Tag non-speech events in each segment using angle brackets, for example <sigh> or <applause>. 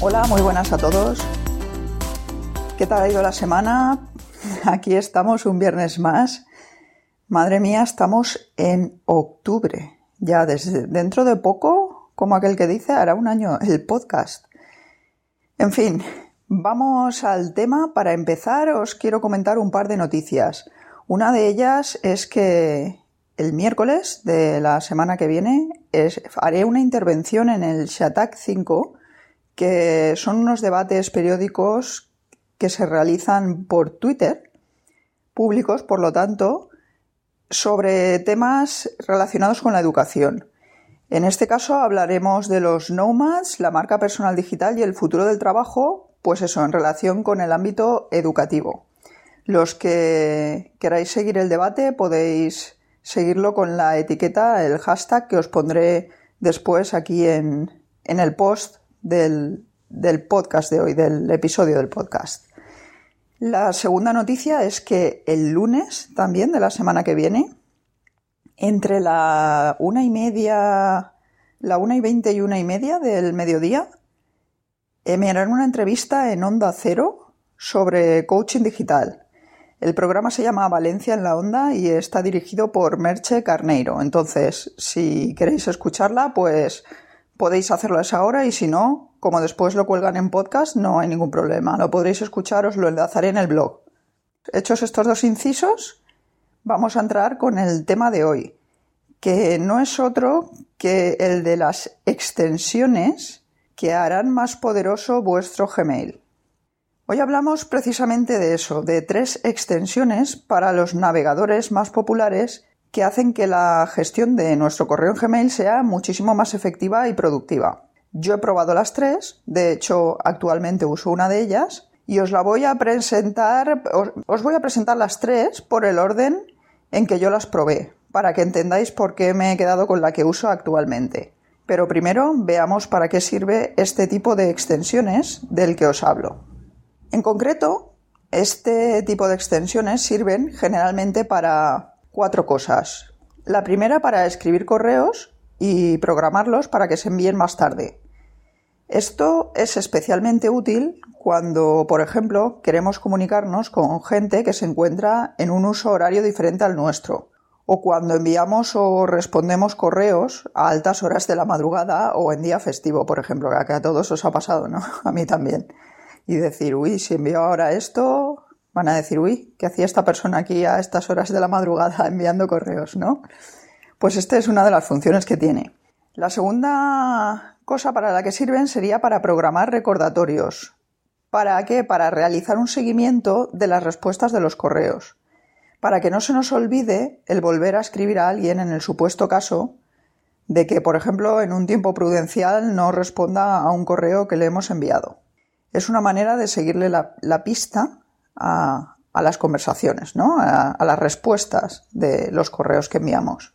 Hola, muy buenas a todos. ¿Qué tal ha ido la semana? <laughs> Aquí estamos un viernes más. Madre mía, estamos en octubre. Ya desde dentro de poco, como aquel que dice, hará un año el podcast. En fin, vamos al tema. Para empezar, os quiero comentar un par de noticias. Una de ellas es que el miércoles de la semana que viene haré una intervención en el Shatak 5 que son unos debates periódicos que se realizan por Twitter, públicos, por lo tanto, sobre temas relacionados con la educación. En este caso hablaremos de los nomads, la marca personal digital y el futuro del trabajo, pues eso, en relación con el ámbito educativo. Los que queráis seguir el debate podéis seguirlo con la etiqueta, el hashtag que os pondré después aquí en, en el post del, podcast de hoy, del episodio del podcast. La segunda noticia es que el lunes también de la semana que viene, entre la una y media, la una y veinte y una y media del mediodía, eh, me harán una entrevista en Onda Cero sobre coaching digital. El programa se llama Valencia en la Onda y está dirigido por Merche Carneiro. Entonces, si queréis escucharla, pues podéis hacerlo a esa hora y si no, como después lo cuelgan en podcast, no hay ningún problema. Lo podréis escuchar, os lo enlazaré en el blog. Hechos estos dos incisos, vamos a entrar con el tema de hoy, que no es otro que el de las extensiones que harán más poderoso vuestro Gmail. Hoy hablamos precisamente de eso, de tres extensiones para los navegadores más populares que hacen que la gestión de nuestro correo en Gmail sea muchísimo más efectiva y productiva. Yo he probado las tres, de hecho actualmente uso una de ellas y os la voy a presentar, os, voy a presentar las tres por el orden en que yo las probé, para que entendáis por qué me he quedado con la que uso actualmente. Pero primero veamos para qué sirve este tipo de extensiones del que os hablo. En concreto, este tipo de extensiones sirven generalmente para cuatro cosas. La primera para escribir correos y programarlos para que se envíen más tarde. Esto es especialmente útil cuando, por ejemplo, queremos comunicarnos con gente que se encuentra en un uso horario diferente al nuestro, o cuando enviamos o respondemos correos a altas horas de la madrugada o en día festivo, por ejemplo, que a todos os ha pasado, ¿no? <laughs> A mí también. Y decir, uy, si envío ahora esto, van a decir, uy, ¿qué hacía esta persona aquí a estas horas de la madrugada <laughs> enviando correos, no? Pues esta es una de las funciones que tiene. La segunda cosa para la que sirven sería para programar recordatorios. ¿Para qué? Para realizar un seguimiento de las respuestas de los correos. Para que no se nos olvide el volver a escribir a alguien en el supuesto caso de que, por ejemplo, en un tiempo prudencial no responda a un correo que le hemos enviado. Es una manera de seguirle la, la pista a, las conversaciones, ¿no? A, las respuestas de los correos que enviamos.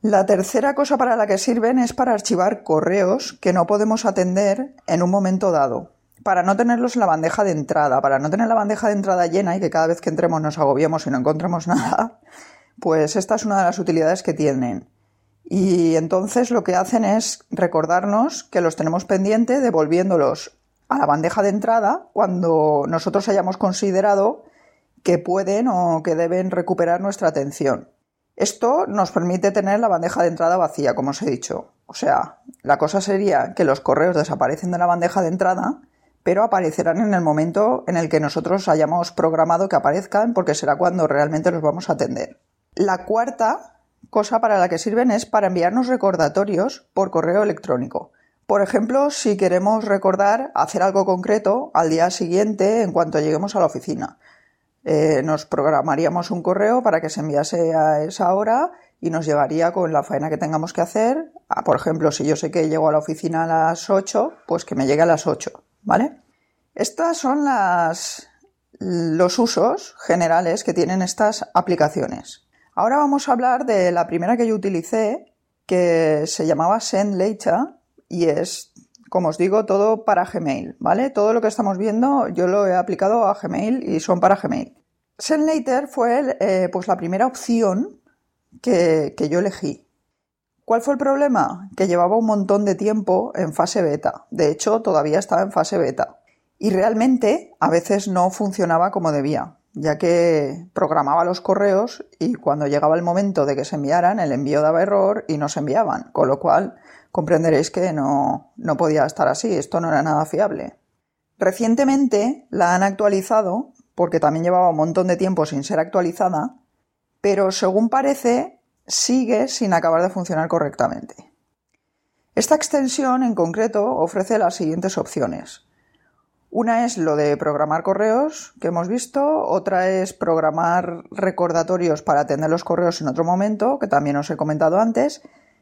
La tercera cosa para la que sirven es para archivar correos que no podemos atender en un momento dado, para no tenerlos en la bandeja de entrada, para no tener la bandeja de entrada llena y que cada vez que entremos nos agobiemos y no encontremos <laughs> nada, pues esta es una de las utilidades que tienen. Y entonces lo que hacen es recordarnos que los tenemos pendiente devolviéndolos a la bandeja de entrada cuando nosotros hayamos considerado que pueden o que deben recuperar nuestra atención. Esto nos permite tener la bandeja de entrada vacía, como os he dicho. O sea, la cosa sería que los correos desaparecen de la bandeja de entrada, pero aparecerán en el momento en el que nosotros hayamos programado que aparezcan, porque será cuando realmente los vamos a atender. La cuarta cosa para la que sirven es para enviarnos recordatorios por correo electrónico. Por ejemplo, si queremos recordar hacer algo concreto al día siguiente en cuanto lleguemos a la oficina. Eh, nos programaríamos un correo para que se enviase a esa hora y nos llegaría con la faena que tengamos que hacer. Ah, por ejemplo, si yo sé que llego a la oficina a las 8, pues que me llegue a las 8, ¿vale? Estas son las, los usos generales que tienen estas aplicaciones. Ahora vamos a hablar de la primera que yo utilicé, que se llamaba SendLater y es, como os digo, todo para Gmail, ¿vale? Todo lo que estamos viendo yo lo he aplicado a Gmail y son para Gmail. SendLater fue eh, pues la primera opción que, que yo elegí. ¿Cuál fue el problema? Que llevaba un montón de tiempo en fase beta. De hecho, todavía estaba en fase beta. Y realmente a veces no funcionaba como debía, ya que programaba los correos y cuando llegaba el momento de que se enviaran, el envío daba error y no se enviaban, con lo cual comprenderéis que no, no podía estar así, esto no era nada fiable. Recientemente la han actualizado, porque también llevaba un montón de tiempo sin ser actualizada, pero según parece sigue sin acabar de funcionar correctamente. Esta extensión en concreto ofrece las siguientes opciones. Una es lo de programar correos que hemos visto, otra es programar recordatorios para atender los correos en otro momento, que también os he comentado antes,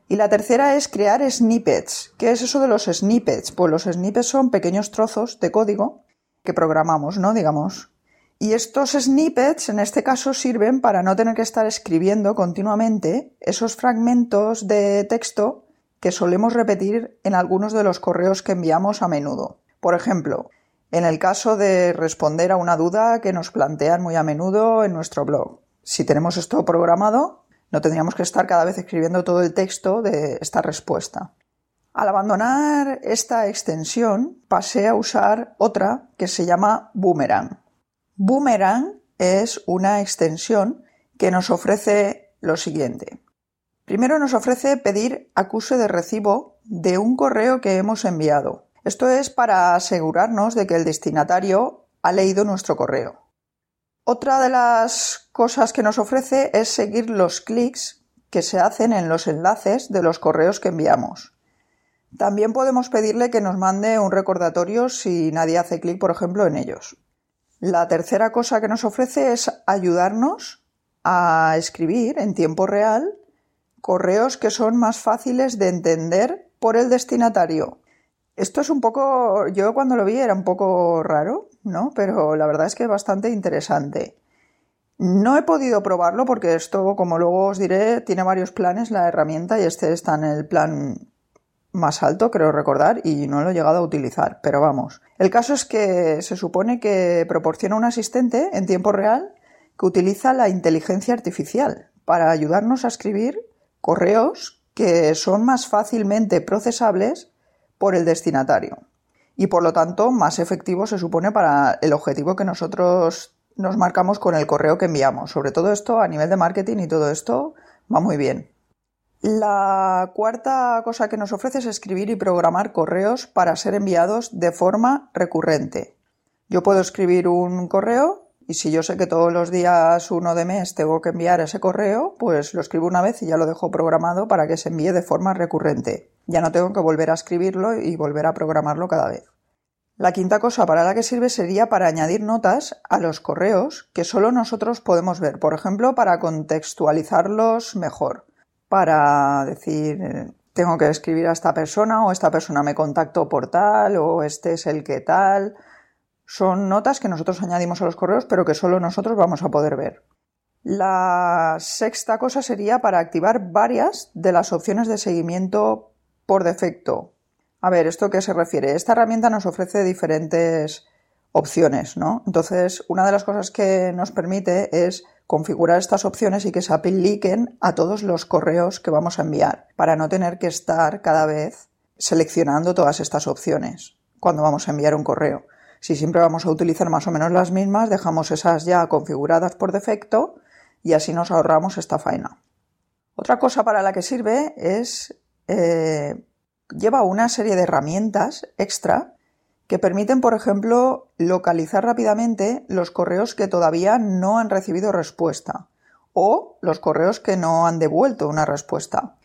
y la tercera es crear snippets. ¿Qué es eso de los snippets? Pues los snippets son pequeños trozos de código que programamos, ¿no? Digamos. Y estos snippets en este caso sirven para no tener que estar escribiendo continuamente esos fragmentos de texto que solemos repetir en algunos de los correos que enviamos a menudo. Por ejemplo, en el caso de responder a una duda que nos plantean muy a menudo en nuestro blog. Si tenemos esto programado, no tendríamos que estar cada vez escribiendo todo el texto de esta respuesta. Al abandonar esta extensión, pasé a usar otra que se llama Boomerang. Boomerang es una extensión que nos ofrece lo siguiente. Primero nos ofrece pedir acuse de recibo de un correo que hemos enviado. Esto es para asegurarnos de que el destinatario ha leído nuestro correo. Otra de las cosas que nos ofrece es seguir los clics que se hacen en los enlaces de los correos que enviamos. También podemos pedirle que nos mande un recordatorio si nadie hace clic, por ejemplo, en ellos. La tercera cosa que nos ofrece es ayudarnos a escribir en tiempo real correos que son más fáciles de entender por el destinatario esto es un poco, yo cuando lo vi era un poco raro, ¿no? Pero la verdad es que es bastante interesante. No he podido probarlo porque esto, como luego os diré, tiene varios planes la herramienta y este está en el plan más alto, creo recordar, y no lo he llegado a utilizar, pero vamos. El caso es que se supone que proporciona un asistente en tiempo real que utiliza la inteligencia artificial para ayudarnos a escribir correos que son más fácilmente procesables por el destinatario y por lo tanto más efectivo se supone para el objetivo que nosotros nos marcamos con el correo que enviamos. Sobre todo esto a nivel de marketing y todo esto va muy bien. La cuarta cosa que nos ofrece es escribir y programar correos para ser enviados de forma recurrente. Yo puedo escribir un correo y si yo sé que todos los días uno de mes tengo que enviar ese correo, pues lo escribo una vez y ya lo dejo programado para que se envíe de forma recurrente. Ya no tengo que volver a escribirlo y volver a programarlo cada vez. La quinta cosa para la que sirve sería para añadir notas a los correos que solo nosotros podemos ver. Por ejemplo, para contextualizarlos mejor. Para decir, tengo que escribir a esta persona o esta persona me contactó por tal o este es el que tal son notas que nosotros añadimos a los correos, pero que solo nosotros vamos a poder ver. La sexta cosa sería para activar varias de las opciones de seguimiento por defecto. A ver, ¿esto qué se refiere? Esta herramienta nos ofrece diferentes opciones, ¿no? Entonces, una de las cosas que nos permite es configurar estas opciones y que se apliquen a todos los correos que vamos a enviar, para no tener que estar cada vez seleccionando todas estas opciones cuando vamos a enviar un correo. Si siempre vamos a utilizar más o menos las mismas, dejamos esas ya configuradas por defecto y así nos ahorramos esta faena. Otra cosa para la que sirve es eh, lleva una serie de herramientas extra que permiten, por ejemplo, localizar rápidamente los correos que todavía no han recibido respuesta o los correos que no han devuelto una respuesta.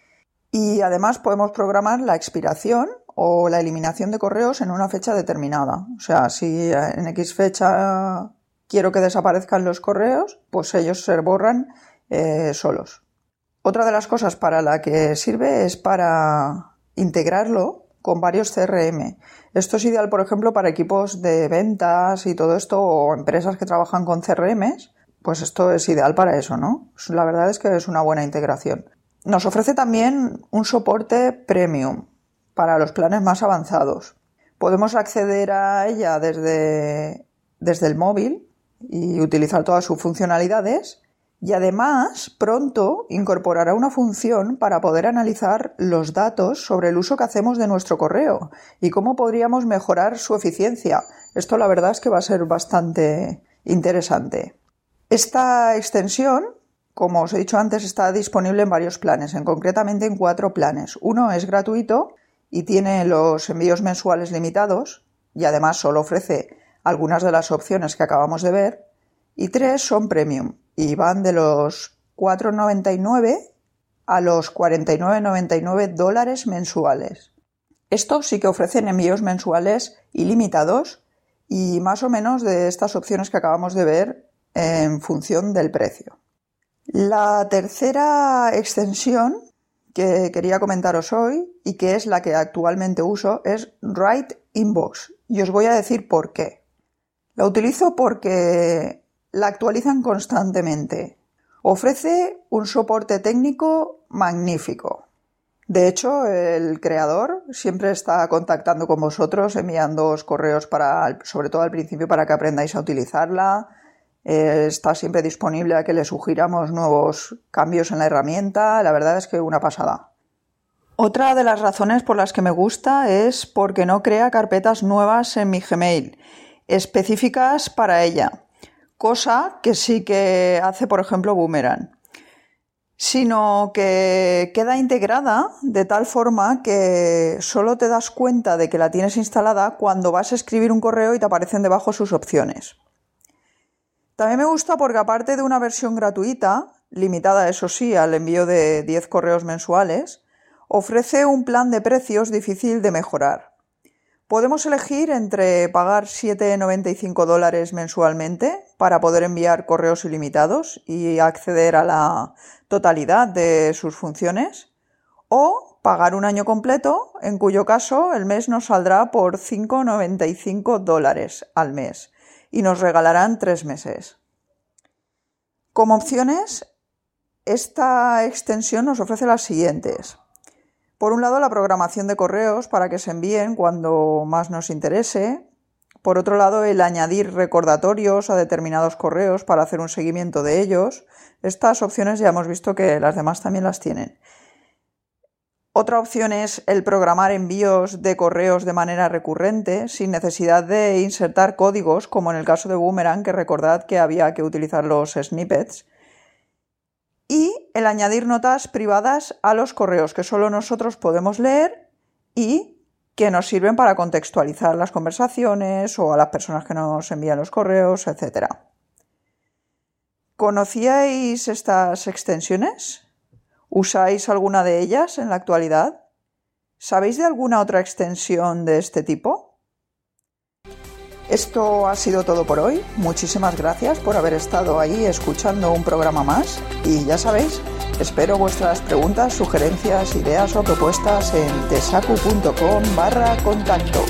Y además podemos programar la expiración o la eliminación de correos en una fecha determinada. O sea, si en X fecha quiero que desaparezcan los correos, pues ellos se borran eh, solos. Otra de las cosas para la que sirve es para integrarlo con varios CRM. Esto es ideal, por ejemplo, para equipos de ventas y todo esto o empresas que trabajan con CRMs. Pues esto es ideal para eso, ¿no? La verdad es que es una buena integración. Nos ofrece también un soporte premium para los planes más avanzados. Podemos acceder a ella desde, desde el móvil y utilizar todas sus funcionalidades y además pronto incorporará una función para poder analizar los datos sobre el uso que hacemos de nuestro correo y cómo podríamos mejorar su eficiencia. Esto la verdad es que va a ser bastante interesante. Esta extensión como os he dicho antes, está disponible en varios planes, en concretamente en cuatro planes. Uno es gratuito y tiene los envíos mensuales limitados y además solo ofrece algunas de las opciones que acabamos de ver. Y tres son premium y van de los 4,99 a los 49,99 dólares mensuales. Estos sí que ofrecen envíos mensuales ilimitados y más o menos de estas opciones que acabamos de ver en función del precio. La tercera extensión que quería comentaros hoy y que es la que actualmente uso es Write Inbox y os voy a decir por qué. La utilizo porque la actualizan constantemente. Ofrece un soporte técnico magnífico. De hecho, el creador siempre está contactando con vosotros, enviándoos correos para, sobre todo al principio, para que aprendáis a utilizarla, eh, está siempre disponible a que le sugiramos nuevos cambios en la herramienta. La verdad es que una pasada. Otra de las razones por las que me gusta es porque no crea carpetas nuevas en mi Gmail, específicas para ella, cosa que sí que hace, por ejemplo, Boomerang, sino que queda integrada de tal forma que solo te das cuenta de que la tienes instalada cuando vas a escribir un correo y te aparecen debajo sus opciones. También me gusta porque aparte de una versión gratuita, limitada eso sí al envío de 10 correos mensuales, ofrece un plan de precios difícil de mejorar. Podemos elegir entre pagar 7,95 dólares mensualmente para poder enviar correos ilimitados y acceder a la totalidad de sus funciones, o pagar un año completo, en cuyo caso el mes nos saldrá por 5,95 dólares al mes y nos regalarán tres meses. Como opciones, esta extensión nos ofrece las siguientes. Por un lado, la programación de correos para que se envíen cuando más nos interese. Por otro lado, el añadir recordatorios a determinados correos para hacer un seguimiento de ellos. Estas opciones ya hemos visto que las demás también las tienen. Otra opción es el programar envíos de correos de manera recurrente sin necesidad de insertar códigos, como en el caso de Boomerang, que recordad que había que utilizar los snippets. Y el añadir notas privadas a los correos que solo nosotros podemos leer y que nos sirven para contextualizar las conversaciones o a las personas que nos envían los correos, etc. ¿Conocíais estas extensiones? ¿Usáis alguna de ellas en la actualidad? ¿Sabéis de alguna otra extensión de este tipo? Esto ha sido todo por hoy. Muchísimas gracias por haber estado ahí escuchando un programa más y ya sabéis, espero vuestras preguntas, sugerencias, ideas o propuestas en tesacu.com barra contacto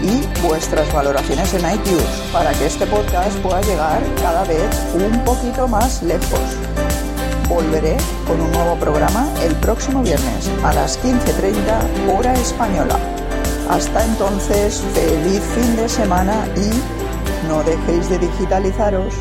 y vuestras valoraciones en iTunes para que este podcast pueda llegar cada vez un poquito más lejos volveré con un nuevo programa el próximo viernes a las 15.30 hora española. Hasta entonces, feliz fin de semana y no dejéis de digitalizaros.